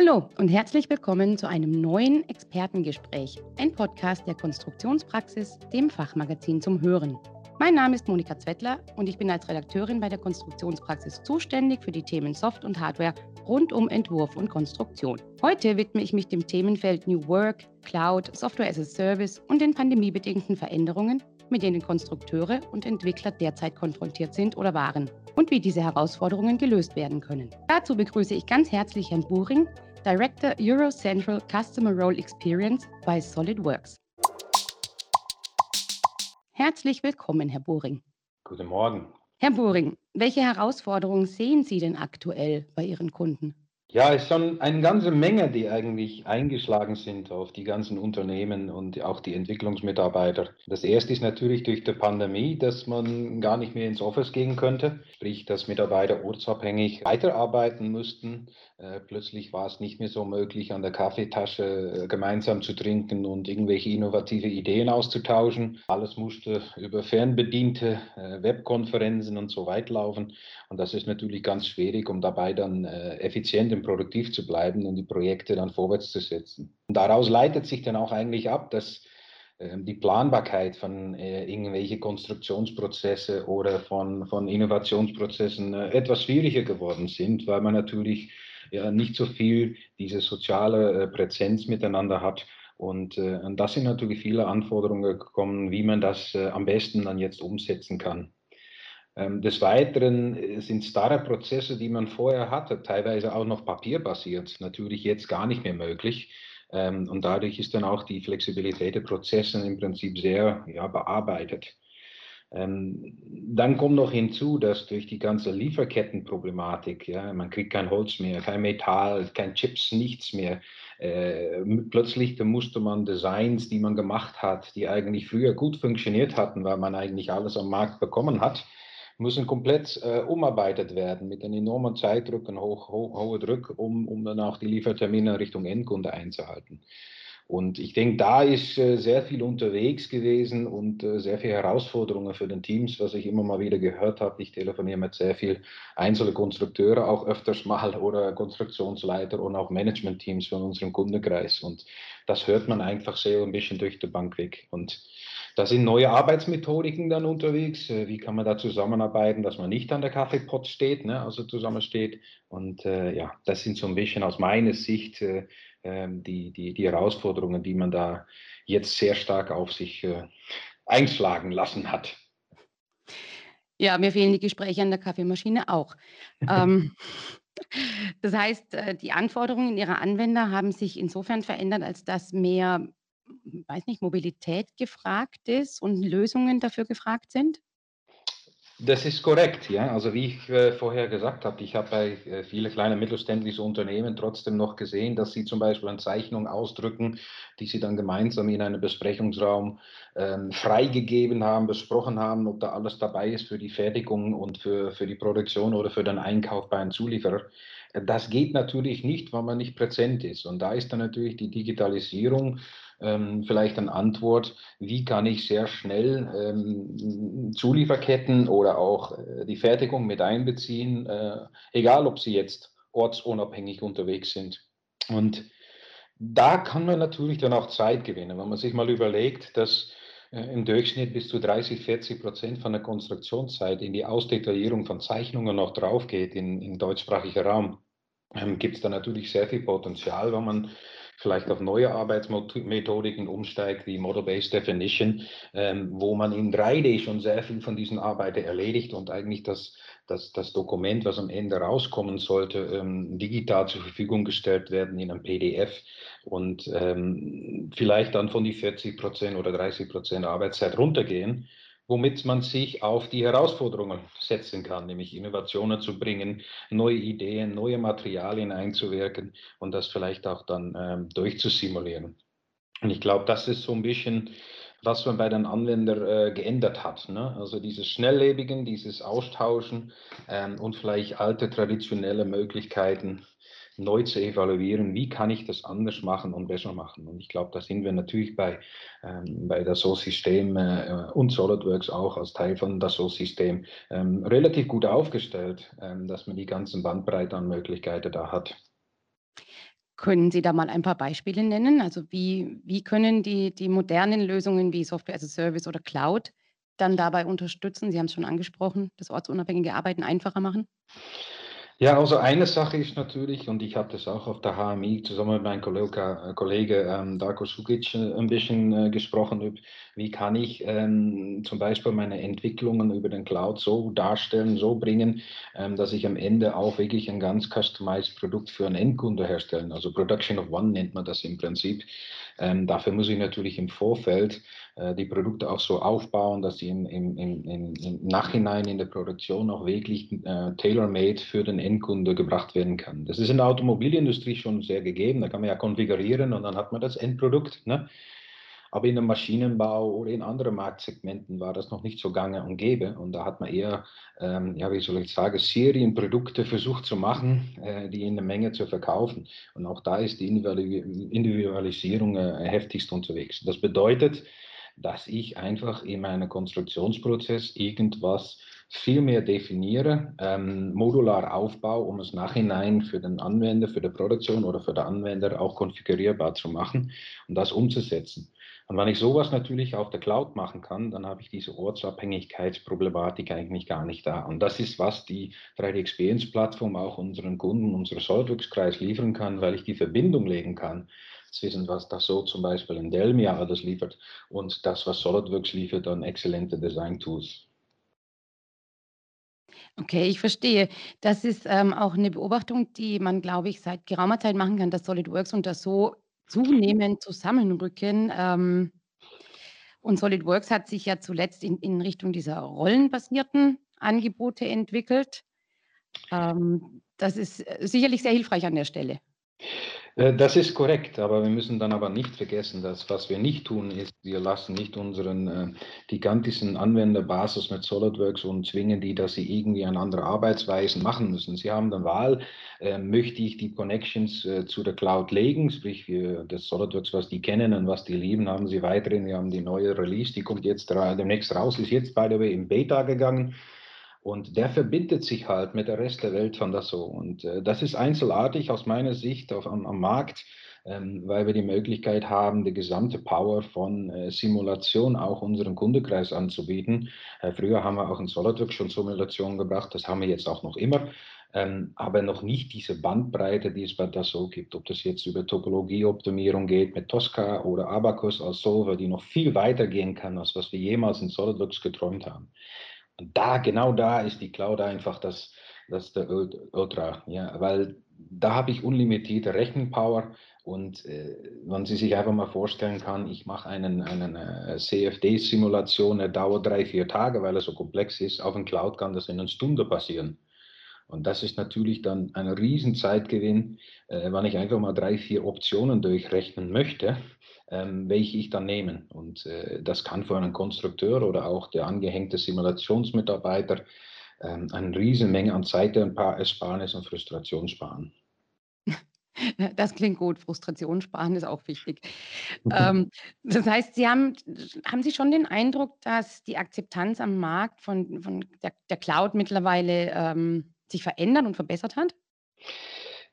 Hallo und herzlich willkommen zu einem neuen Expertengespräch, ein Podcast der Konstruktionspraxis, dem Fachmagazin zum Hören. Mein Name ist Monika Zwettler und ich bin als Redakteurin bei der Konstruktionspraxis zuständig für die Themen Soft und Hardware rund um Entwurf und Konstruktion. Heute widme ich mich dem Themenfeld New Work, Cloud, Software as a Service und den pandemiebedingten Veränderungen, mit denen Konstrukteure und Entwickler derzeit konfrontiert sind oder waren und wie diese Herausforderungen gelöst werden können. Dazu begrüße ich ganz herzlich Herrn Buring, Director Euro Central Customer Role Experience bei SolidWorks. Herzlich willkommen, Herr Buring. Guten Morgen. Herr Buring, welche Herausforderungen sehen Sie denn aktuell bei Ihren Kunden? Ja, es ist schon eine ganze Menge, die eigentlich eingeschlagen sind auf die ganzen Unternehmen und auch die Entwicklungsmitarbeiter. Das erste ist natürlich durch die Pandemie, dass man gar nicht mehr ins Office gehen könnte, sprich, dass Mitarbeiter ortsabhängig weiterarbeiten mussten. Äh, plötzlich war es nicht mehr so möglich, an der Kaffeetasche äh, gemeinsam zu trinken und irgendwelche innovative Ideen auszutauschen. Alles musste über fernbediente äh, Webkonferenzen und so weit laufen. Und das ist natürlich ganz schwierig, um dabei dann effizient und produktiv zu bleiben und die Projekte dann vorwärts zu setzen. Und daraus leitet sich dann auch eigentlich ab, dass ähm, die Planbarkeit von äh, irgendwelche Konstruktionsprozesse oder von, von Innovationsprozessen äh, etwas schwieriger geworden sind, weil man natürlich nicht so viel diese soziale äh, Präsenz miteinander hat. Und, äh, das sind natürlich viele Anforderungen gekommen, wie man das äh, am besten dann jetzt umsetzen kann. Ähm, des Weiteren äh, sind Startup-Prozesse, die man vorher hatte, teilweise auch noch papierbasiert, natürlich jetzt gar nicht mehr möglich. Ähm, und dadurch ist dann auch die Flexibilität der Prozesse im Prinzip sehr ja, bearbeitet. Ähm, dann kommt noch hinzu, dass durch die ganze Lieferkettenproblematik, ja, man kriegt kein Holz mehr, kein Metall, kein Chips, nichts mehr. Äh, plötzlich musste man Designs, die man gemacht hat, die eigentlich früher gut funktioniert hatten, weil man eigentlich alles am Markt bekommen hat, müssen komplett äh, umarbeitet werden mit einem enormen Zeitdruck und hoch, ho hohen Druck, um, um dann auch die Liefertermine Richtung Endkunde einzuhalten. Und ich denke, da ist äh, sehr viel unterwegs gewesen und äh, sehr viele Herausforderungen für den Teams, was ich immer mal wieder gehört habe. Ich telefoniere mit sehr vielen einzelnen Konstrukteure auch öfters mal oder Konstruktionsleiter und auch Managementteams von unserem Kundenkreis. Und das hört man einfach sehr ein bisschen durch die Bank weg. Und da sind neue Arbeitsmethodiken dann unterwegs. Äh, wie kann man da zusammenarbeiten, dass man nicht an der Kaffeepot steht, ne, also zusammensteht. Und äh, ja, das sind so ein bisschen aus meiner Sicht äh, die, die, die Herausforderungen, die man da jetzt sehr stark auf sich äh, einschlagen lassen hat. Ja, mir fehlen die Gespräche an der Kaffeemaschine auch. ähm, das heißt, äh, die Anforderungen Ihrer Anwender haben sich insofern verändert, als dass mehr weiß nicht, Mobilität gefragt ist und Lösungen dafür gefragt sind? Das ist korrekt, ja. Also wie ich äh, vorher gesagt habe, ich habe bei äh, vielen kleinen mittelständischen Unternehmen trotzdem noch gesehen, dass sie zum Beispiel eine Zeichnung ausdrücken, die sie dann gemeinsam in einem Besprechungsraum ähm, freigegeben haben, besprochen haben, ob da alles dabei ist für die Fertigung und für, für die Produktion oder für den Einkauf bei einem Zulieferer. Das geht natürlich nicht, weil man nicht präsent ist. Und da ist dann natürlich die Digitalisierung ähm, vielleicht eine Antwort, wie kann ich sehr schnell ähm, Zulieferketten oder auch äh, die Fertigung mit einbeziehen, äh, egal ob sie jetzt ortsunabhängig unterwegs sind. Und da kann man natürlich dann auch Zeit gewinnen, wenn man sich mal überlegt, dass äh, im Durchschnitt bis zu 30, 40 Prozent von der Konstruktionszeit in die Ausdetaillierung von Zeichnungen noch drauf geht in, in deutschsprachiger Raum, ähm, gibt es da natürlich sehr viel Potenzial, wenn man vielleicht auf neue Arbeitsmethodiken umsteigt, wie Model-Based Definition, ähm, wo man in 3D schon sehr viel von diesen Arbeiten erledigt und eigentlich das, das, das Dokument, was am Ende rauskommen sollte, ähm, digital zur Verfügung gestellt werden in einem PDF und ähm, vielleicht dann von die 40 Prozent oder 30 Prozent Arbeitszeit runtergehen womit man sich auf die Herausforderungen setzen kann, nämlich Innovationen zu bringen, neue Ideen, neue Materialien einzuwirken und das vielleicht auch dann ähm, durchzusimulieren. Und ich glaube, das ist so ein bisschen, was man bei den Anwendern äh, geändert hat. Ne? Also dieses Schnelllebigen, dieses Austauschen ähm, und vielleicht alte traditionelle Möglichkeiten neu zu evaluieren, wie kann ich das anders machen und besser machen. Und ich glaube, da sind wir natürlich bei, ähm, bei der SO-System äh, und SolidWorks auch als Teil von der SO-System ähm, relativ gut aufgestellt, ähm, dass man die ganzen Bandbreite an Möglichkeiten da hat. Können Sie da mal ein paar Beispiele nennen? Also wie, wie können die, die modernen Lösungen wie Software as a Service oder Cloud dann dabei unterstützen? Sie haben es schon angesprochen, das ortsunabhängige Arbeiten einfacher machen? Ja, also eine Sache ist natürlich, und ich hatte es auch auf der HMI zusammen mit meinem Kollege, äh, Kollege ähm, Darko Sukic äh, ein bisschen äh, gesprochen, wie kann ich ähm, zum Beispiel meine Entwicklungen über den Cloud so darstellen, so bringen, ähm, dass ich am Ende auch wirklich ein ganz customized Produkt für einen Endkunde herstellen. Also Production of One nennt man das im Prinzip. Ähm, dafür muss ich natürlich im Vorfeld die Produkte auch so aufbauen, dass sie im, im, im, im Nachhinein in der Produktion auch wirklich äh, tailor-made für den Endkunde gebracht werden kann. Das ist in der Automobilindustrie schon sehr gegeben. Da kann man ja konfigurieren und dann hat man das Endprodukt. Ne? Aber in dem Maschinenbau oder in anderen Marktsegmenten war das noch nicht so gange und gäbe. Und da hat man eher, ähm, ja, wie soll ich sagen, Serienprodukte versucht zu machen, äh, die in der Menge zu verkaufen. Und auch da ist die Individualisierung äh, heftigst unterwegs. Das bedeutet, dass ich einfach in meinem Konstruktionsprozess irgendwas viel mehr definiere, ähm, modular aufbaue, um es nachhinein für den Anwender, für die Produktion oder für den Anwender auch konfigurierbar zu machen und das umzusetzen. Und wenn ich sowas natürlich auf der Cloud machen kann, dann habe ich diese Ortsabhängigkeitsproblematik eigentlich gar nicht da. Und das ist, was die 3D Experience Plattform auch unseren Kunden, unsere SolidWorks-Kreis liefern kann, weil ich die Verbindung legen kann zwischen was das so zum Beispiel in Delmia alles liefert und das, was SolidWorks liefert an exzellente Design-Tools. Okay, ich verstehe. Das ist ähm, auch eine Beobachtung, die man, glaube ich, seit geraumer Zeit machen kann, dass SolidWorks und das so zunehmend zusammenrücken. Ähm, und SolidWorks hat sich ja zuletzt in, in Richtung dieser rollenbasierten Angebote entwickelt. Ähm, das ist äh, sicherlich sehr hilfreich an der Stelle. Äh, das ist korrekt, aber wir müssen dann aber nicht vergessen, dass was wir nicht tun, ist, wir lassen nicht unseren äh, gigantischen Anwenderbasis mit SolidWorks und zwingen die, dass sie irgendwie eine andere Arbeitsweise machen müssen. Sie haben dann Wahl, äh, möchte ich die Connections äh, zu der Cloud legen, sprich wir, das SolidWorks, was die kennen und was die lieben, haben sie weiterhin, wir haben die neue Release, die kommt jetzt demnächst raus, ist jetzt by the way in Beta gegangen. Und der verbindet sich halt mit der Rest der Welt von das so. Und äh, das ist einzelartig aus meiner Sicht auf, am, am Markt, ähm, weil wir die Möglichkeit haben, die gesamte Power von äh, Simulation auch unseren Kundekreis anzubieten. Äh, früher haben wir auch in SolidWorks schon Simulation gebracht, das haben wir jetzt auch noch immer. Ähm, aber noch nicht diese Bandbreite, die es bei Dassault gibt. Ob das jetzt über Topologieoptimierung geht mit Tosca oder Abacus als Solver, die noch viel weiter gehen kann, als was wir jemals in SolidWorks geträumt haben. Und da, genau da ist die Cloud einfach das, das der Ultra, ja, weil da habe ich unlimitierte Rechenpower und äh, wenn Sie sich einfach mal vorstellen kann, ich mache einen, einen äh, CFD-Simulation, der dauert drei, vier Tage, weil er so komplex ist. Auf dem Cloud kann das in einer Stunde passieren. Und das ist natürlich dann ein Riesenzeitgewinn, äh, wenn ich einfach mal drei, vier Optionen durchrechnen möchte ähm, welche ich dann nehme. Und äh, das kann für einen Konstrukteur oder auch der angehängte Simulationsmitarbeiter ähm, eine Riesenmenge an Zeit und Ersparnis und Frustration sparen. Das klingt gut. Frustration sparen ist auch wichtig. ähm, das heißt, Sie haben, haben Sie schon den Eindruck, dass die Akzeptanz am Markt von, von der, der Cloud mittlerweile ähm, sich verändert und verbessert hat?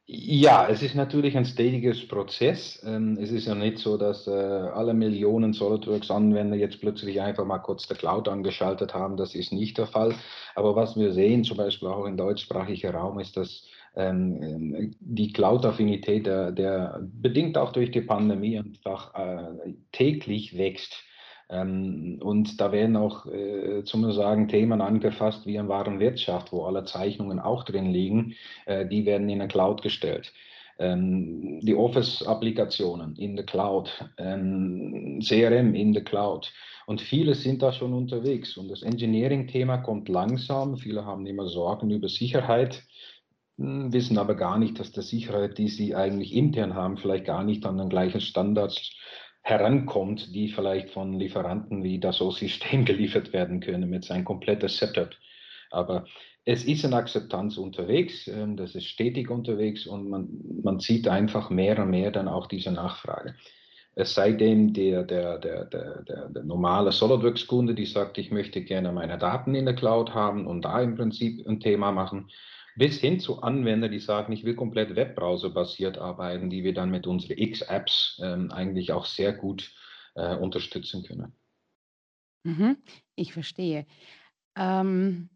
Ja, es ist natürlich ein stetiges Prozess. Ähm, es ist ja nicht so, dass äh, alle Millionen SolidWorks-Anwender jetzt plötzlich einfach mal kurz der Cloud angeschaltet haben. Das ist nicht der Fall. Aber was wir sehen, zum Beispiel auch im deutschsprachigen Raum, ist, dass ähm, die Cloud-Affinität, der, der bedingt auch durch die Pandemie einfach äh, täglich wächst. Ähm, und da werden auch, äh, zum sagen, Themen angefasst wie in Warenwirtschaft, wo alle Zeichnungen auch drin liegen, äh, die werden in der Cloud gestellt. Ähm, die Office-Applikationen in der Cloud, ähm, CRM in der Cloud. Und viele sind da schon unterwegs. Und das Engineering-Thema kommt langsam. Viele haben immer Sorgen über Sicherheit hm, wissen aber gar nicht, dass die Sicherheit, die sie eigentlich intern haben, vielleicht gar nicht an den gleichen Standards herankommt, die vielleicht von Lieferanten wie das System geliefert werden können mit seinem kompletten Setup. Aber es ist eine Akzeptanz unterwegs, ähm, das ist stetig unterwegs und man, man sieht einfach mehr und mehr dann auch diese Nachfrage. Es sei denn, der, der, der, der, der normale SolidWorks-Kunde, die sagt, ich möchte gerne meine Daten in der Cloud haben und da im Prinzip ein Thema machen. Bis hin zu Anwender, die sagen, ich will komplett Webbrowser-basiert arbeiten, die wir dann mit unseren X-Apps ähm, eigentlich auch sehr gut äh, unterstützen können. Mhm, ich verstehe. Ähm,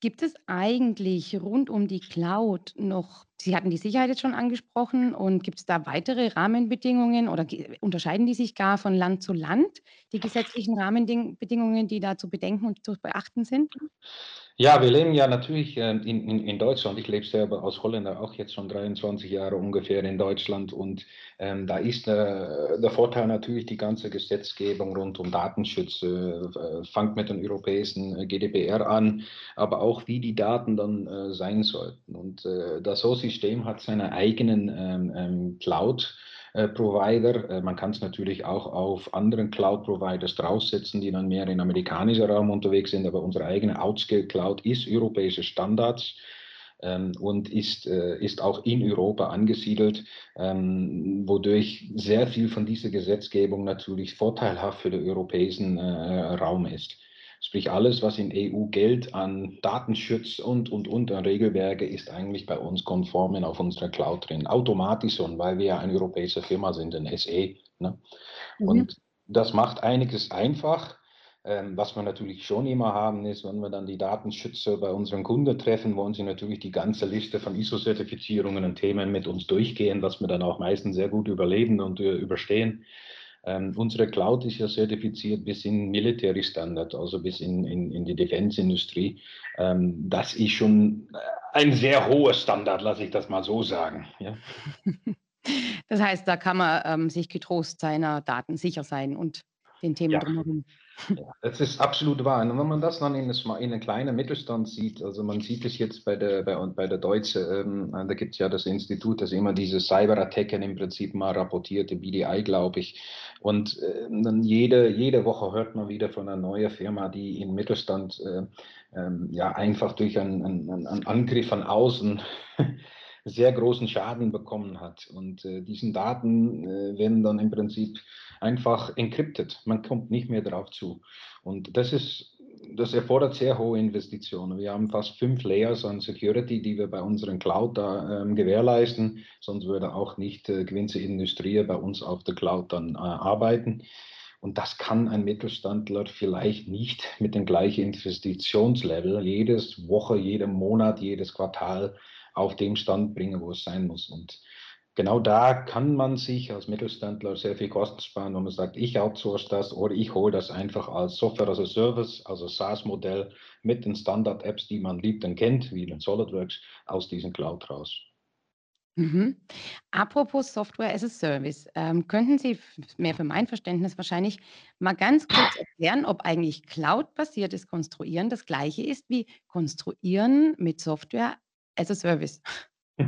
gibt es eigentlich rund um die Cloud noch Sie hatten die Sicherheit jetzt schon angesprochen und gibt es da weitere Rahmenbedingungen oder unterscheiden die sich gar von Land zu Land, die gesetzlichen Rahmenbedingungen, die da zu bedenken und zu beachten sind? Ja, wir leben ja natürlich äh, in, in, in Deutschland. Ich lebe selber als Holländer auch jetzt schon 23 Jahre ungefähr in Deutschland. Und ähm, da ist äh, der Vorteil natürlich die ganze Gesetzgebung rund um Datenschutz, äh, fängt mit den europäischen äh, GDPR an, aber auch wie die Daten dann äh, sein sollten. Und äh, das SO-System hat seine eigenen ähm, ähm, Cloud. Äh, Provider. Äh, man kann es natürlich auch auf anderen Cloud-Providers draufsetzen, die dann mehr im amerikanischen Raum unterwegs sind, aber unsere eigene Outscale Cloud ist europäische Standards ähm, und ist, äh, ist auch in Europa angesiedelt, ähm, wodurch sehr viel von dieser Gesetzgebung natürlich vorteilhaft für den europäischen Raum ist. Sprich, alles, was in EU gilt an Datenschutz und, und, und an Regelwerke, ist eigentlich bei uns konform auf unserer Cloud drin. Automatisch schon, weil wir ja eine europäische Firma sind, ein SE. Ne? Mhm. Und das macht einiges einfach. Ähm, was wir natürlich schon immer haben, ist, wenn wir dann die Datenschützer bei unseren Kunden treffen, wollen sie natürlich die ganze Liste von ISO-Zertifizierungen und Themen mit uns durchgehen, was wir dann auch meistens sehr gut überleben und äh, überstehen. Ähm, unsere Cloud ist ja zertifiziert bis in Military Standard, also bis in, in, in die Defense-Industrie. Ähm, das ist schon ein sehr hoher Standard, lasse ich das mal so sagen. Ja. Das heißt, da kann man ähm, sich getrost seiner Daten sicher sein und den Themen ja. drumherum. Ja, das ist absolut wahr. Und wenn man das dann in, in einem kleinen Mittelstand sieht, also man sieht es jetzt bei der, bei, bei der Deutsche, ähm, da gibt es ja das Institut, das immer diese Cyberattacken im Prinzip mal rapportiert, die BDI, glaube ich. Und äh, dann jede, jede Woche hört man wieder von einer neuen Firma, die im Mittelstand äh, äh, ja einfach durch einen, einen, einen Angriff von außen sehr großen Schaden bekommen hat. Und äh, diesen Daten äh, werden dann im Prinzip einfach encrypted. Man kommt nicht mehr darauf zu. Und das ist, das erfordert sehr hohe Investitionen. Wir haben fast fünf Layers an Security, die wir bei unseren Cloud da ähm, gewährleisten. Sonst würde auch nicht äh, gewisse Industrie bei uns auf der Cloud dann äh, arbeiten. Und das kann ein Mittelstandler vielleicht nicht mit dem gleichen Investitionslevel jedes Woche, jeden Monat, jedes Quartal auf dem Stand bringen, wo es sein muss. Und genau da kann man sich als Mittelständler sehr viel Kosten sparen, wenn man sagt, ich outsource das oder ich hole das einfach als Software as a Service, also SaaS-Modell mit den Standard-Apps, die man liebt und kennt, wie den SolidWorks, aus diesem Cloud raus. Mhm. Apropos Software as a Service, ähm, könnten Sie mehr für mein Verständnis wahrscheinlich mal ganz kurz erklären, ob eigentlich Cloud-basiertes Konstruieren das gleiche ist wie Konstruieren mit Software as a Service?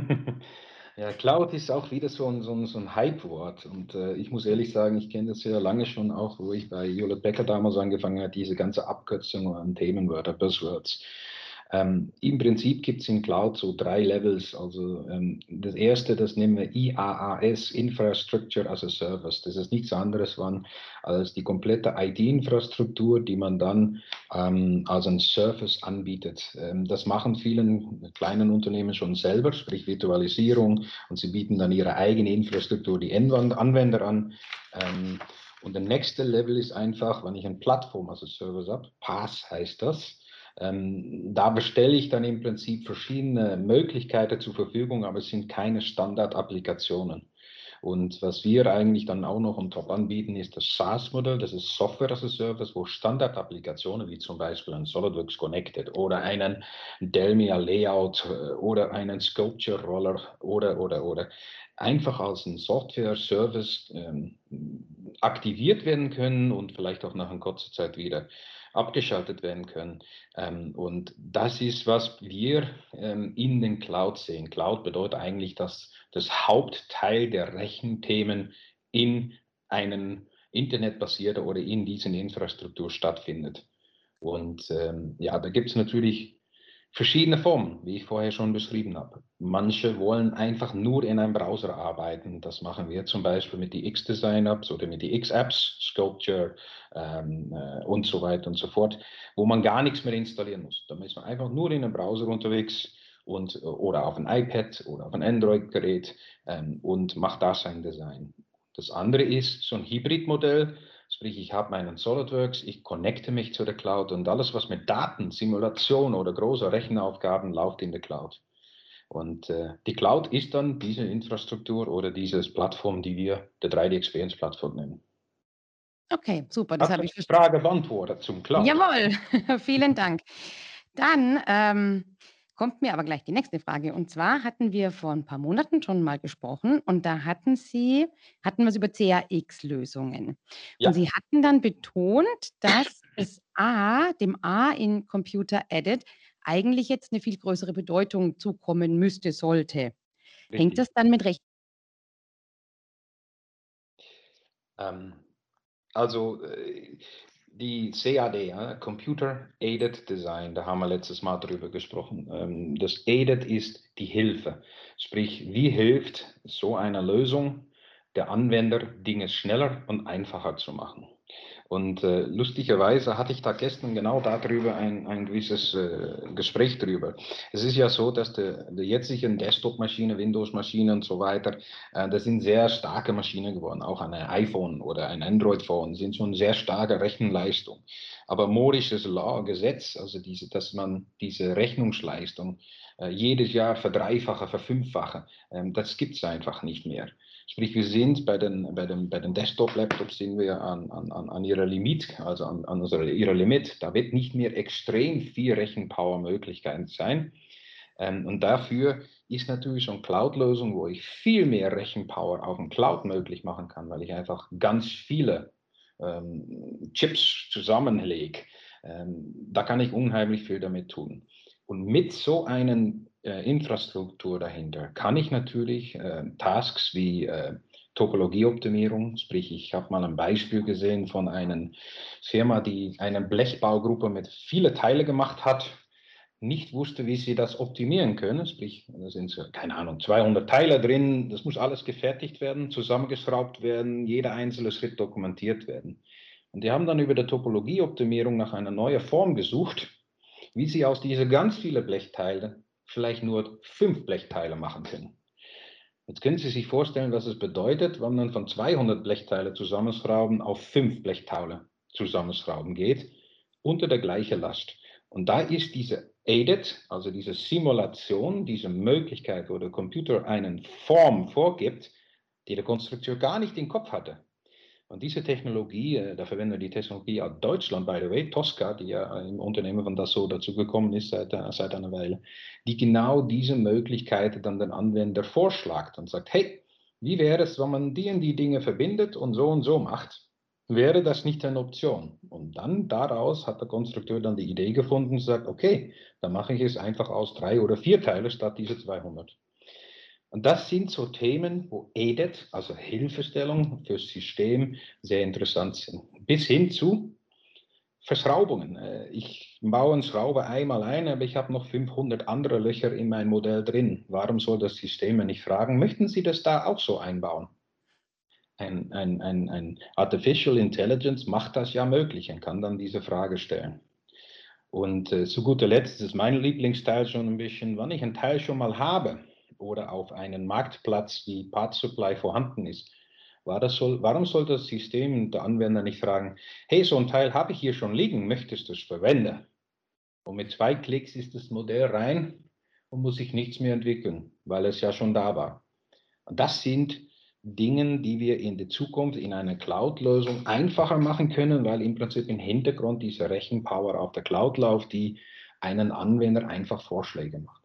Ja, Cloud ist auch wieder so ein, so ein, so ein Hype-Wort. Und äh, ich muss ehrlich sagen, ich kenne das sehr lange schon auch, wo ich bei Hewlett Becker damals angefangen habe, diese ganze Abkürzung an Themenwörter, Buzzwords. Ähm, Im Prinzip gibt es in Cloud so drei Levels. Also ähm, das erste, das nennen wir IaaS, Infrastructure as a Service. Das ist nichts anderes als die komplette IT-Infrastruktur, die man dann ähm, als ein Service anbietet. Ähm, das machen vielen kleinen Unternehmen schon selber, sprich Virtualisierung, und sie bieten dann ihre eigene Infrastruktur, die Anwender an. Ähm, und der nächste Level ist einfach, wenn ich eine Plattform als Service habe, PaaS heißt das, ähm, da bestelle ich dann im Prinzip verschiedene Möglichkeiten zur Verfügung, aber es sind keine Standard-Applikationen. Und was wir eigentlich dann auch noch on top anbieten, ist das SaaS-Modell, das ist Software as a Service, wo Standard-Applikationen wie zum Beispiel ein SolidWorks Connected oder einen Delmia Layout äh, oder einen Sculpture Roller oder, oder, oder einfach als ein Software-Service ähm, aktiviert werden können und vielleicht auch nach einer kurzen Zeit wieder abgeschaltet werden können. Ähm, und das ist, was wir ähm, in den Cloud sehen. Cloud bedeutet eigentlich, dass das Hauptteil der Rechenthemen in einem Internetbasierten oder in diesen Infrastruktur stattfindet. Und ähm, ja, da gibt es natürlich verschiedene Formen, wie ich vorher schon beschrieben habe. Manche wollen einfach nur in einem Browser arbeiten. Das machen wir zum Beispiel mit die X-Design-Apps oder mit die X-Apps, Sculpture ähm, äh, und so weiter und so fort, wo man gar nichts mehr installieren muss. Da ist man einfach nur in einem Browser unterwegs und, oder auf ein iPad oder auf ein Android-Gerät ähm, und macht da sein Design. Das andere ist so ein Hybridmodell, sprich ich habe meinen SolidWorks, ich connecte mich zu der Cloud und alles, was mit Daten, Simulation oder großer Rechenaufgaben läuft in der Cloud. Und äh, die Cloud ist dann diese Infrastruktur oder diese Plattform, die wir der 3D Experience Plattform nennen. Okay, super, das habe ich verstanden. Frage beantwortet zum Cloud. Jawohl, vielen Dank. Dann ähm, kommt mir aber gleich die nächste Frage. Und zwar hatten wir vor ein paar Monaten schon mal gesprochen und da hatten Sie, hatten wir es über CAX-Lösungen. Ja. Und Sie hatten dann betont, dass das A, dem A in Computer Edit, eigentlich jetzt eine viel größere Bedeutung zukommen müsste, sollte. Hängt Richtig. das dann mit Recht? Ähm, also äh, die CAD, Computer Aided Design, da haben wir letztes Mal drüber gesprochen. Ähm, das Aided ist die Hilfe. Sprich, wie hilft so eine Lösung der Anwender, Dinge schneller und einfacher zu machen? Und äh, lustigerweise hatte ich da gestern genau darüber ein, ein gewisses äh, Gespräch drüber. Es ist ja so, dass die, die jetzigen Desktop-Maschinen, Windows-Maschinen und so weiter, äh, das sind sehr starke Maschinen geworden. Auch ein iPhone oder ein Android-Phone sind schon sehr starke Rechenleistung. Aber Moorisches Law, Gesetz, also diese, dass man diese Rechnungsleistung äh, jedes Jahr verdreifache, verfünffache, ähm, das gibt es einfach nicht mehr. Sprich, wir sind bei den, bei den, bei den Desktop-Laptops sind wir an, an, an ihrer Limit, also an, an unserer, ihrer Limit. Da wird nicht mehr extrem viel Rechenpower-Möglichkeiten sein. Ähm, und dafür ist natürlich so eine Cloud-Lösung, wo ich viel mehr Rechenpower auf dem Cloud möglich machen kann, weil ich einfach ganz viele ähm, Chips zusammenlege. Ähm, da kann ich unheimlich viel damit tun. Und mit so einem Infrastruktur dahinter kann ich natürlich äh, Tasks wie äh, Topologieoptimierung, sprich ich habe mal ein Beispiel gesehen von einer Firma, die eine Blechbaugruppe mit viele Teile gemacht hat, nicht wusste, wie sie das optimieren können, sprich, da sind, keine Ahnung, 200 Teile drin, das muss alles gefertigt werden, zusammengeschraubt werden, jeder einzelne Schritt dokumentiert werden. Und die haben dann über die Topologieoptimierung nach einer neuen Form gesucht, wie sie aus diesen ganz vielen Blechteilen vielleicht nur fünf Blechteile machen können. Jetzt können Sie sich vorstellen, was es bedeutet, wenn man von 200 Blechteile zusammenschrauben auf fünf Blechteile zusammenschrauben geht, unter der gleichen Last. Und da ist diese Aided, also diese Simulation, diese Möglichkeit, wo der Computer eine Form vorgibt, die der Konstrukteur gar nicht im Kopf hatte. Und diese Technologie, äh, da verwenden wir die Technologie aus Deutschland, by the way, Tosca, die ja im Unternehmen von Dassault dazu gekommen ist seit, äh, seit einer Weile, die genau diese Möglichkeit dann den Anwender vorschlägt und sagt, hey, wie wäre es, wenn man die und die Dinge verbindet und so und so macht? Wäre das nicht eine Option? Und dann daraus hat der Konstrukteur dann die Idee gefunden und sagt, okay, dann mache ich es einfach aus drei oder vier Teile statt diese 200. Und das sind so Themen, wo EDIT, also Hilfestellung fürs System, sehr interessant sind. Bis hin zu Verschraubungen. Äh, ich baue eine Schraube einmal ein, aber ich habe noch 500 andere Löcher in mein Modell drin. Warum soll das System nicht fragen, möchten Sie das da auch so einbauen? Ein, ein, ein, ein Artificial Intelligence macht das ja möglich und kann dann diese Frage stellen. Und äh, zu guter Letzt ist mein Lieblingsteil schon ein bisschen, wann ich einen Teil schon mal habe, oder auf einem Marktplatz wie Part Supply vorhanden ist. War soll, warum soll das System der Anwender nicht fragen, hey, so ein Teil habe ich hier schon liegen, möchtest du es verwenden? Und mit zwei Klicks ist das Modell rein und muss sich nichts mehr entwickeln, weil es ja schon da war. Und das sind Dinge, die wir in der Zukunft in einer Cloud-Lösung einfacher machen können, weil im Prinzip im Hintergrund diese Rechenpower auf der Cloud läuft, die einen Anwender einfach Vorschläge macht.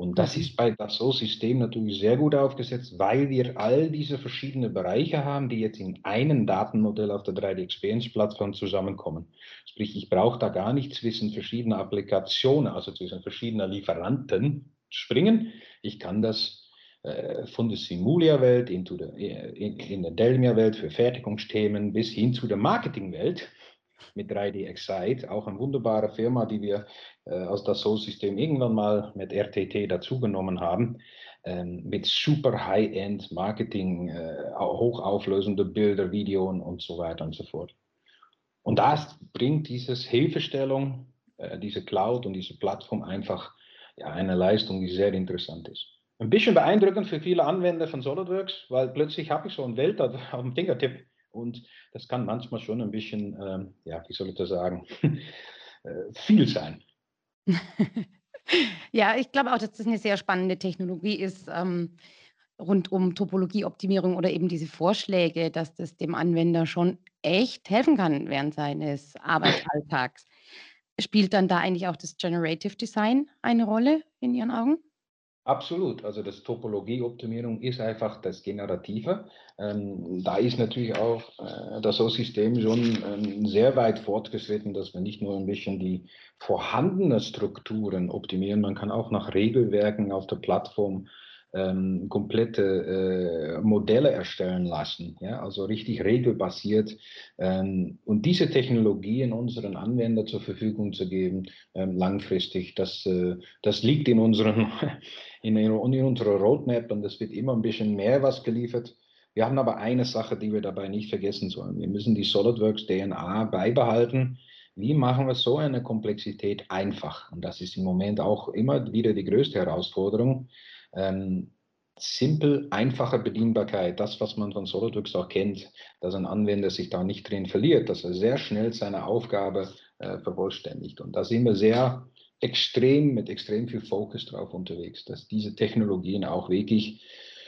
Und das mhm. ist bei das So-System natürlich sehr gut aufgesetzt, weil wir all diese verschiedenen Bereiche haben, die jetzt in einem Datenmodell auf der 3D-Experience-Plattform zusammenkommen. Sprich, ich brauche da gar nicht zwischen verschiedenen Applikationen, also zwischen verschiedenen Lieferanten springen. Ich kann das äh, von der Simulia-Welt in, in, in der Delmia-Welt für Fertigungsthemen bis hin zu der Marketing-Welt mit 3D Excite, auch eine wunderbare Firma, die wir äh, aus das Soul-System irgendwann mal mit RTT dazugenommen haben, ähm, mit super High-End Marketing, äh, hochauflösende Bilder, Videos und so weiter und so fort. Und das bringt dieses Hilfestellung, äh, diese Cloud und diese Plattform einfach ja, eine Leistung, die sehr interessant ist. Ein bisschen beeindruckend für viele Anwender von SolidWorks, weil plötzlich habe ich so ein Welt dem Fingertipp und das kann manchmal schon ein bisschen, ähm, ja, wie soll ich das sagen, äh, viel sein. ja, ich glaube auch, dass das eine sehr spannende Technologie ist. Ähm, rund um Topologieoptimierung oder eben diese Vorschläge, dass das dem Anwender schon echt helfen kann während seines Arbeitsalltags. Spielt dann da eigentlich auch das Generative Design eine Rolle in Ihren Augen? Absolut. Also das Topologieoptimierung ist einfach das Generative. Ähm, da ist natürlich auch äh, das system schon ähm, sehr weit fortgeschritten, dass wir nicht nur ein bisschen die vorhandenen Strukturen optimieren, man kann auch nach Regelwerken auf der Plattform ähm, komplette äh, Modelle erstellen lassen, ja, also richtig regelbasiert ähm, und diese Technologien unseren Anwendern zur Verfügung zu geben, ähm, langfristig, das, äh, das liegt in, unseren, in, in unserer Roadmap und es wird immer ein bisschen mehr was geliefert. Wir haben aber eine Sache, die wir dabei nicht vergessen sollen. Wir müssen die SolidWorks DNA beibehalten. Wie machen wir so eine Komplexität einfach? Und das ist im Moment auch immer wieder die größte Herausforderung. Ähm, simpel, einfache Bedienbarkeit, das, was man von SolidWorks auch kennt, dass ein Anwender sich da nicht drin verliert, dass er sehr schnell seine Aufgabe äh, vervollständigt. Und da sind wir sehr extrem, mit extrem viel Fokus drauf unterwegs, dass diese Technologien auch wirklich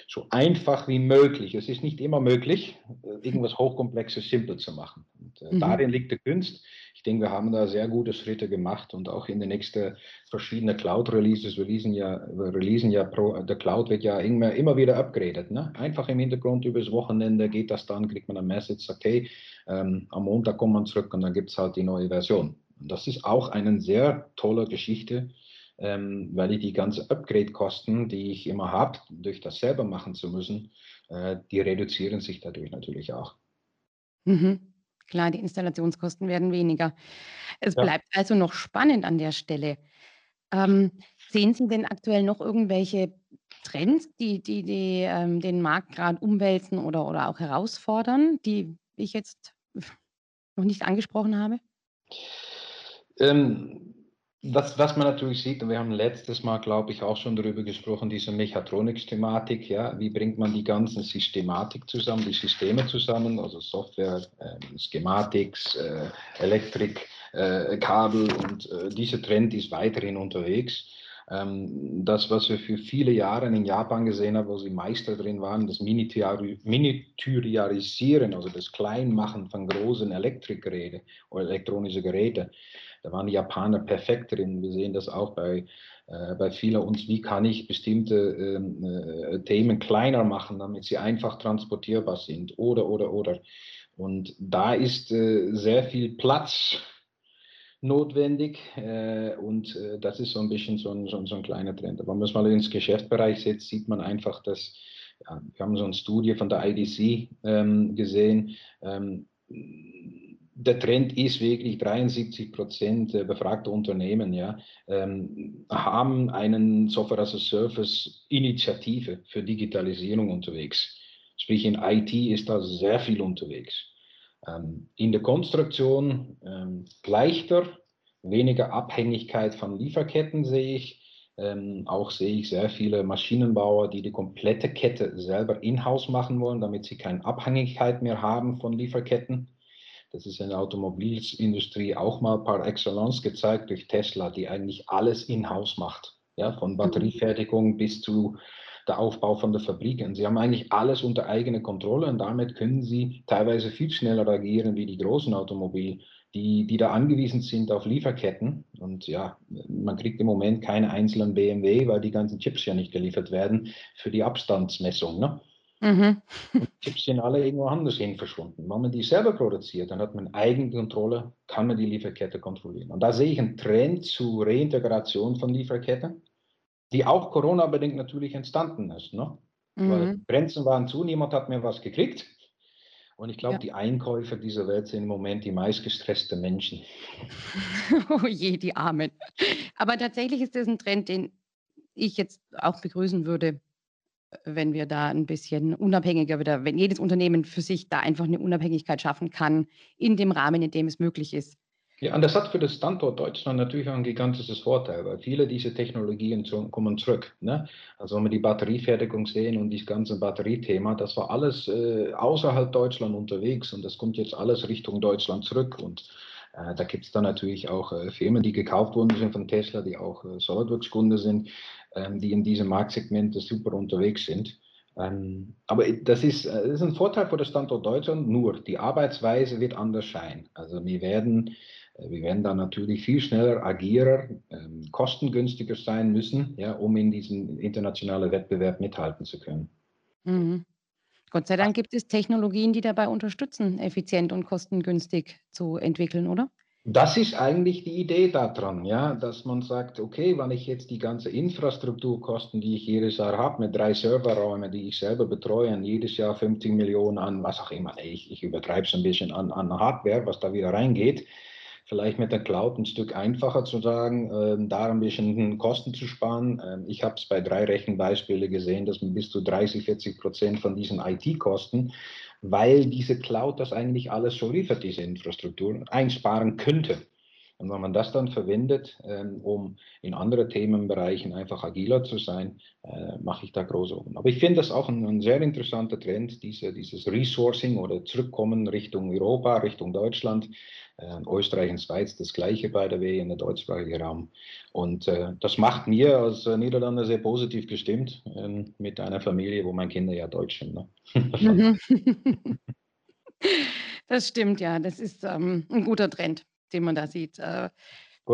so einfach wie möglich, es ist nicht immer möglich, äh, irgendwas Hochkomplexes simpel zu machen. Und, äh, mhm. Darin liegt die Kunst. Ich denke, wir haben da sehr gute Schritte gemacht und auch in den nächsten verschiedenen Cloud-Releases, wir releasen ja, releasen ja pro, der Cloud wird ja immer, immer wieder upgraded. Ne? Einfach im Hintergrund übers Wochenende geht das dann, kriegt man ein Message, sagt, hey, ähm, am Montag kommt man zurück und dann gibt es halt die neue Version. Und das ist auch eine sehr tolle Geschichte ähm, weil ich die ganzen Upgrade-Kosten, die ich immer habe, durch das selber machen zu müssen, äh, die reduzieren sich dadurch natürlich auch. Mhm. Klar, die Installationskosten werden weniger. Es ja. bleibt also noch spannend an der Stelle. Ähm, sehen Sie denn aktuell noch irgendwelche Trends, die, die, die ähm, den Markt gerade umwälzen oder, oder auch herausfordern, die ich jetzt noch nicht angesprochen habe? Ähm, was, was man natürlich sieht, und wir haben letztes Mal, glaube ich, auch schon darüber gesprochen, diese Mechatronik-Thematik, ja, wie bringt man die ganzen Systematik zusammen, die Systeme zusammen, also Software, äh, Schematics, äh, Elektrik, äh, Kabel und äh, dieser Trend ist weiterhin unterwegs. Ähm, das, was wir für viele Jahre in Japan gesehen haben, wo sie Meister drin waren, das Miniatürisieren, also das Kleinmachen von großen Elektrikgeräten oder elektronischen Geräten, da waren die Japaner perfekt drin. Wir sehen das auch bei, äh, bei vielen uns. Wie kann ich bestimmte ähm, äh, Themen kleiner machen, damit sie einfach transportierbar sind? Oder, oder, oder. Und da ist äh, sehr viel Platz notwendig äh, und äh, das ist so ein bisschen so ein, so, so ein kleiner Trend. Aber wenn man es mal ins Geschäftsbereich setzt, sieht man einfach, dass ja, wir haben so eine Studie von der IDC ähm, gesehen. Ähm, der Trend ist wirklich 73 Prozent befragter Unternehmen ja, ähm, haben einen Software as a Service Initiative für Digitalisierung unterwegs. Sprich in IT ist da sehr viel unterwegs. Ähm, in der Konstruktion ähm, leichter, weniger Abhängigkeit von Lieferketten sehe ich. Ähm, auch sehe ich sehr viele Maschinenbauer, die die komplette Kette selber in-house machen wollen, damit sie keine Abhängigkeit mehr haben von Lieferketten. Das ist in der Automobilindustrie auch mal par excellence gezeigt durch Tesla, die eigentlich alles in-house macht. Ja, von mhm. Batteriefertigung bis zu der Aufbau von der Fabrik. Und sie haben eigentlich alles unter eigener Kontrolle und damit können sie teilweise viel schneller agieren wie die großen Automobil, die, die da angewiesen sind auf Lieferketten. Und ja, man kriegt im Moment keine einzelnen BMW, weil die ganzen Chips ja nicht geliefert werden für die Abstandsmessung. Ne? Mhm. Und Chips sind alle irgendwo anders hin verschwunden. Wenn man die selber produziert, dann hat man Eigenkontrolle, kann man die Lieferkette kontrollieren. Und da sehe ich einen Trend zu Reintegration von Lieferketten, die auch Corona-bedingt natürlich entstanden ist. Ne? Mhm. Weil Grenzen waren zu, niemand hat mehr was gekriegt. Und ich glaube, ja. die Einkäufer dieser Welt sind im Moment die meistgestressten Menschen. oh je, die Armen. Aber tatsächlich ist das ein Trend, den ich jetzt auch begrüßen würde wenn wir da ein bisschen unabhängiger wieder, wenn jedes Unternehmen für sich da einfach eine Unabhängigkeit schaffen kann, in dem Rahmen, in dem es möglich ist. Ja, und das hat für den Standort Deutschland natürlich auch ein gigantisches Vorteil, weil viele dieser Technologien zu, kommen zurück. Ne? Also wenn wir die Batteriefertigung sehen und das ganze Batteriethema, das war alles äh, außerhalb Deutschland unterwegs und das kommt jetzt alles Richtung Deutschland zurück. Und äh, da gibt es dann natürlich auch äh, Firmen, die gekauft worden sind von Tesla, die auch äh, SolidWorks-Kunde sind, die in diesem Marktsegment super unterwegs sind. Ähm, aber das ist, äh, das ist ein Vorteil für den Standort Deutschland, nur die Arbeitsweise wird anders sein. Also wir werden äh, wir werden da natürlich viel schneller agieren, ähm, kostengünstiger sein müssen, ja, um in diesem internationalen Wettbewerb mithalten zu können. Mhm. Gott sei Dank gibt es Technologien, die dabei unterstützen, effizient und kostengünstig zu entwickeln, oder? Das ist eigentlich die Idee daran, ja, dass man sagt, okay, wenn ich jetzt die ganze Infrastrukturkosten, die ich jedes Jahr habe, mit drei Serverräumen, die ich selber betreue, und jedes Jahr 50 Millionen an, was auch immer, ich, ich übertreibe es ein bisschen an, an Hardware, was da wieder reingeht, vielleicht mit der Cloud ein Stück einfacher zu sagen, äh, da ein bisschen Kosten zu sparen. Ähm, ich habe es bei drei Rechenbeispielen gesehen, dass man bis zu 30, 40 Prozent von diesen IT-Kosten, weil diese Cloud das eigentlich alles schon liefert, diese Infrastruktur, einsparen könnte. Und wenn man das dann verwendet, ähm, um in anderen Themenbereichen einfach agiler zu sein, äh, mache ich da große um. Aber ich finde das auch ein, ein, sehr interessanter Trend, diese, dieses Resourcing oder Zurückkommen Richtung Europa, Richtung Deutschland. Äh, Österreich und Schweiz das gleiche bei der W in der deutschsprachigen Raum. Und äh, das macht mir als äh, Niederländer sehr positiv gestimmt äh, mit einer Familie, wo meine Kinder ja Deutsch sind. Ne? Mhm. das stimmt, ja. Das ist ähm, ein guter Trend, den man da sieht. Äh,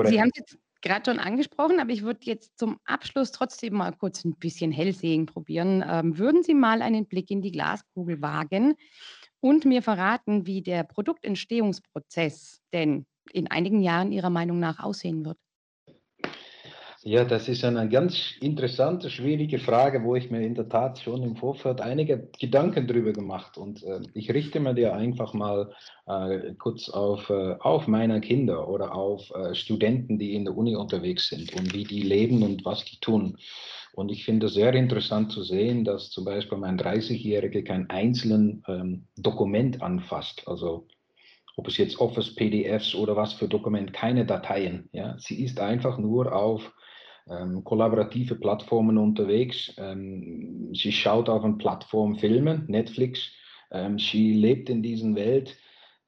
Sie haben es jetzt gerade schon angesprochen, aber ich würde jetzt zum Abschluss trotzdem mal kurz ein bisschen Hellsehen probieren. Ähm, würden Sie mal einen Blick in die Glaskugel wagen? und mir verraten, wie der Produktentstehungsprozess denn in einigen Jahren Ihrer Meinung nach aussehen wird? Ja, das ist eine ganz interessante, schwierige Frage, wo ich mir in der Tat schon im Vorfeld einige Gedanken drüber gemacht und äh, ich richte mir dir einfach mal äh, kurz auf, äh, auf meine Kinder oder auf äh, Studenten, die in der Uni unterwegs sind und wie die leben und was die tun. Und ich finde es sehr interessant zu sehen, dass zum Beispiel mein 30-Jähriger kein einzelnes ähm, Dokument anfasst. Also ob es jetzt Office, PDFs oder was für Dokument, keine Dateien. Ja? Sie ist einfach nur auf ähm, kollaborative Plattformen unterwegs. Ähm, sie schaut auf eine Plattform Filme, Netflix. Ähm, sie lebt in dieser Welt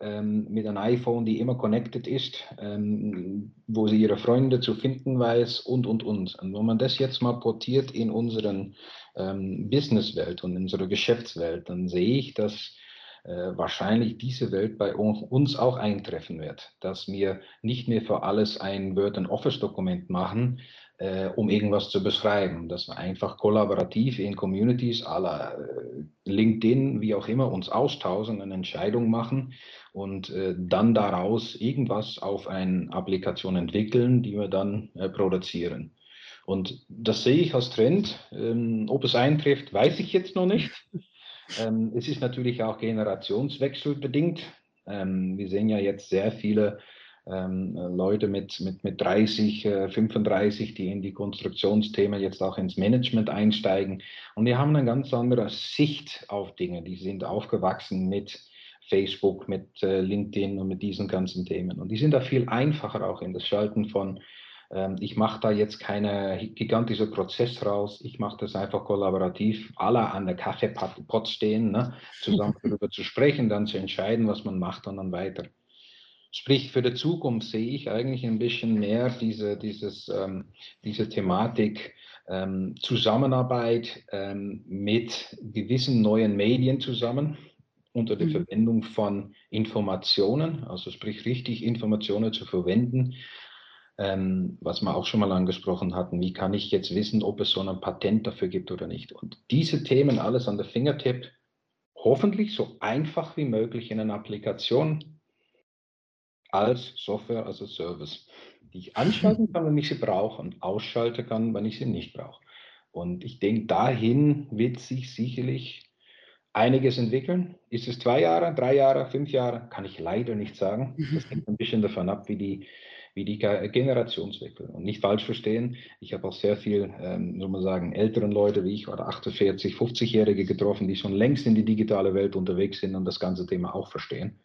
ähm, mit einem iPhone, die immer connected ist, ähm, wo sie ihre Freunde zu finden weiß und, und, und. Und wenn man das jetzt mal portiert in unseren ähm, Businesswelt und in unsere Geschäftswelt, dann sehe ich, dass äh, wahrscheinlich diese Welt bei uns auch eintreffen wird, dass wir nicht mehr für alles ein Word- und Office-Dokument machen, äh, um irgendwas zu beschreiben, dass wir einfach kollaborativ in Communities aller äh, LinkedIn, wie auch immer, uns austauschen, eine Entscheidung machen und äh, dann daraus irgendwas auf eine Applikation entwickeln, die wir dann äh, produzieren. Und das sehe ich als Trend. Ähm, ob es eintrifft, weiß ich jetzt noch nicht. Ähm, es ist natürlich auch Generationswechsel bedingt. Ähm, wir sehen ja jetzt sehr viele ähm, Leute mit, mit, mit 30, äh, 35, die in die Konstruktionsthemen jetzt auch ins Management einsteigen. Und die haben eine ganz andere Sicht auf Dinge. Die sind aufgewachsen mit Facebook, mit äh, LinkedIn und mit diesen ganzen Themen. Und die sind da viel einfacher auch in das Schalten von, ähm, ich mache da jetzt keine gigantische Prozess raus, ich mache das einfach kollaborativ, alle an der Kaffeepot stehen, ne, zusammen darüber zu sprechen, dann zu entscheiden, was man macht und dann weiter. Sprich, für die Zukunft sehe ich eigentlich ein bisschen mehr diese, dieses, ähm, diese Thematik ähm, Zusammenarbeit ähm, mit gewissen neuen Medien zusammen unter der mhm. Verwendung von Informationen, also sprich richtig Informationen zu verwenden, ähm, was wir auch schon mal angesprochen hatten, wie kann ich jetzt wissen, ob es so ein Patent dafür gibt oder nicht. Und diese Themen alles an der Fingertipp, hoffentlich so einfach wie möglich in einer Applikation als Software, als Service, die ich anschalten kann, wenn ich sie brauche und ausschalten kann, wenn ich sie nicht brauche. Und ich denke, dahin wird sich sicherlich einiges entwickeln. Ist es zwei Jahre, drei Jahre, fünf Jahre? Kann ich leider nicht sagen. Das hängt ein bisschen davon ab, wie die, wie die Generationswechsel. Und nicht falsch verstehen, ich habe auch sehr viel, ähm, soll man sagen, älteren Leute wie ich oder 48, 50-Jährige getroffen, die schon längst in die digitale Welt unterwegs sind und das ganze Thema auch verstehen.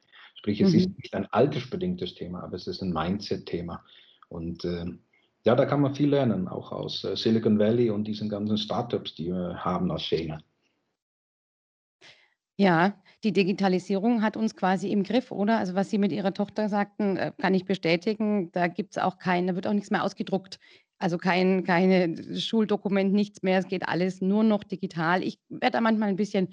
Sprich, es mhm. ist nicht ein altersbedingtes Thema, aber es ist ein Mindset-Thema. Und äh, ja, da kann man viel lernen, auch aus äh, Silicon Valley und diesen ganzen Startups, die wir haben aus China. Ja, die Digitalisierung hat uns quasi im Griff, oder? Also, was Sie mit Ihrer Tochter sagten, äh, kann ich bestätigen. Da gibt's auch kein da wird auch nichts mehr ausgedruckt. Also, kein keine Schuldokument, nichts mehr. Es geht alles nur noch digital. Ich werde da manchmal ein bisschen,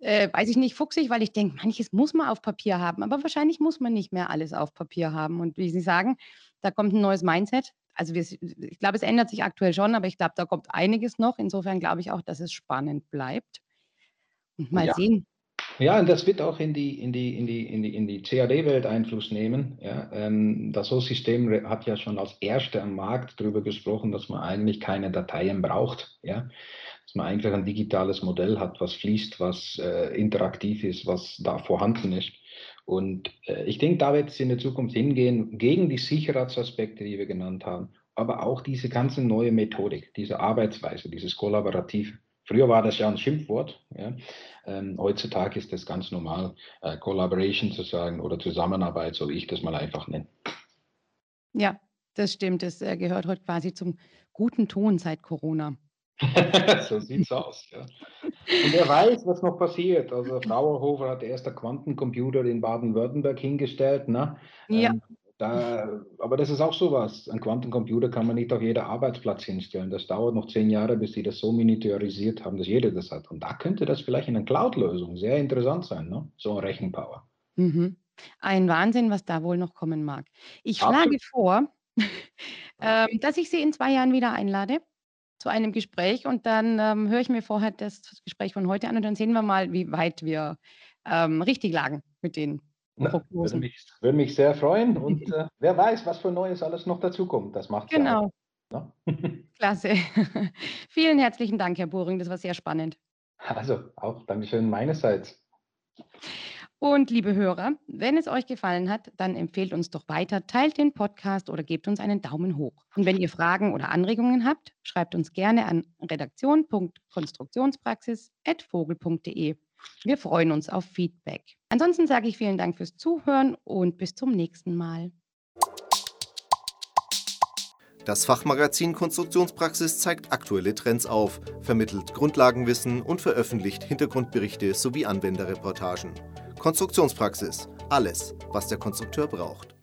äh, weiß ich nicht, fuchsig, weil ich denke, manches muss man auf Papier haben, aber wahrscheinlich muss man nicht mehr alles auf Papier haben. Und wie Sie sagen, da kommt ein neues Mindset. Also, wir ich glaube, es ändert sich aktuell schon, aber ich glaube, da kommt einiges noch. Insofern glaube ich auch, dass es spannend bleibt. Und mal Ja. sehen. Ja, und das wird auch in die, in die, in die, in die, in die CAD-Welt Einfluss nehmen. Ja, ähm, das SO-System hat ja schon als erster am Markt darüber gesprochen, dass man eigentlich keine Dateien braucht. Ja, dass man eigentlich ein digitales Modell hat, was fließt, was äh, interaktiv ist, was da vorhanden ist. Und äh, ich denke, da wird es in der Zukunft hingehen, gegen die Sicherheitsaspekte, die wir genannt haben, aber auch diese ganze neue Methodik, diese Arbeitsweise, dieses Kollaborative. Früher war das ja ein Schimpfwort. Ja. Ähm, heutzutage ist das ganz normal, äh, Collaboration zu sagen oder Zusammenarbeit, so wie ich das mal einfach nenne. Ja, das stimmt. Das äh, gehört heute quasi zum guten Ton seit Corona. so sieht's aus. Ja. Und wer weiß, was noch passiert. Also Frauenhofer hat der erste Quantencomputer in Baden-Württemberg hingestellt. Ne? Ja. Ähm, da, aber das ist auch sowas. Ein Quantencomputer kann man nicht auf jeder Arbeitsplatz hinstellen. Das dauert noch zehn Jahre, bis die das so miniaturisiert haben, dass jeder das hat. Und da könnte das vielleicht in einer Cloud-Lösung sehr interessant sein, ne? so eine Rechenpower. Mhm. Ein Wahnsinn, was da wohl noch kommen mag. Ich schlage vor, ähm, dass ich Sie in zwei Jahren wieder einlade zu einem Gespräch und dann ähm, höre ich mir vorher das Gespräch von heute an und dann sehen wir mal, wie weit wir ähm, richtig lagen mit den na, würde mich, würde mich sehr freuen und äh, wer weiß, was für Neues alles noch dazukommt. Das macht Genau. Ja ne? Klasse. Vielen herzlichen Dank, Herr Boring. Das war sehr spannend. Also auch Dankeschön meinerseits. Und liebe Hörer, wenn es euch gefallen hat, dann empfehlt uns doch weiter, teilt den Podcast oder gebt uns einen Daumen hoch. Und wenn ihr Fragen oder Anregungen habt, schreibt uns gerne an redaktion.konstruktionspraxis.vogel.de. Wir freuen uns auf Feedback. Ansonsten sage ich vielen Dank fürs Zuhören und bis zum nächsten Mal. Das Fachmagazin Konstruktionspraxis zeigt aktuelle Trends auf, vermittelt Grundlagenwissen und veröffentlicht Hintergrundberichte sowie Anwenderreportagen. Konstruktionspraxis. Alles, was der Konstrukteur braucht.